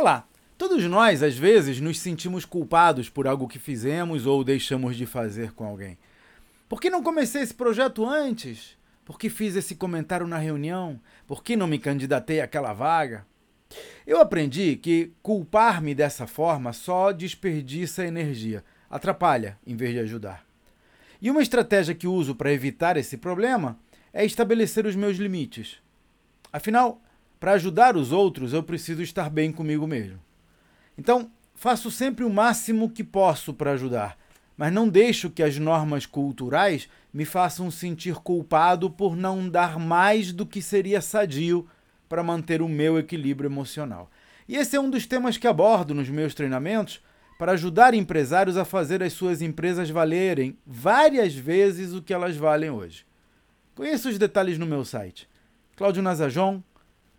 Olá! Todos nós, às vezes, nos sentimos culpados por algo que fizemos ou deixamos de fazer com alguém. Por que não comecei esse projeto antes? Por que fiz esse comentário na reunião? Por que não me candidatei àquela vaga? Eu aprendi que culpar-me dessa forma só desperdiça energia, atrapalha em vez de ajudar. E uma estratégia que uso para evitar esse problema é estabelecer os meus limites. Afinal, para ajudar os outros, eu preciso estar bem comigo mesmo. Então, faço sempre o máximo que posso para ajudar, mas não deixo que as normas culturais me façam sentir culpado por não dar mais do que seria sadio para manter o meu equilíbrio emocional. E esse é um dos temas que abordo nos meus treinamentos para ajudar empresários a fazer as suas empresas valerem várias vezes o que elas valem hoje. Conheça os detalhes no meu site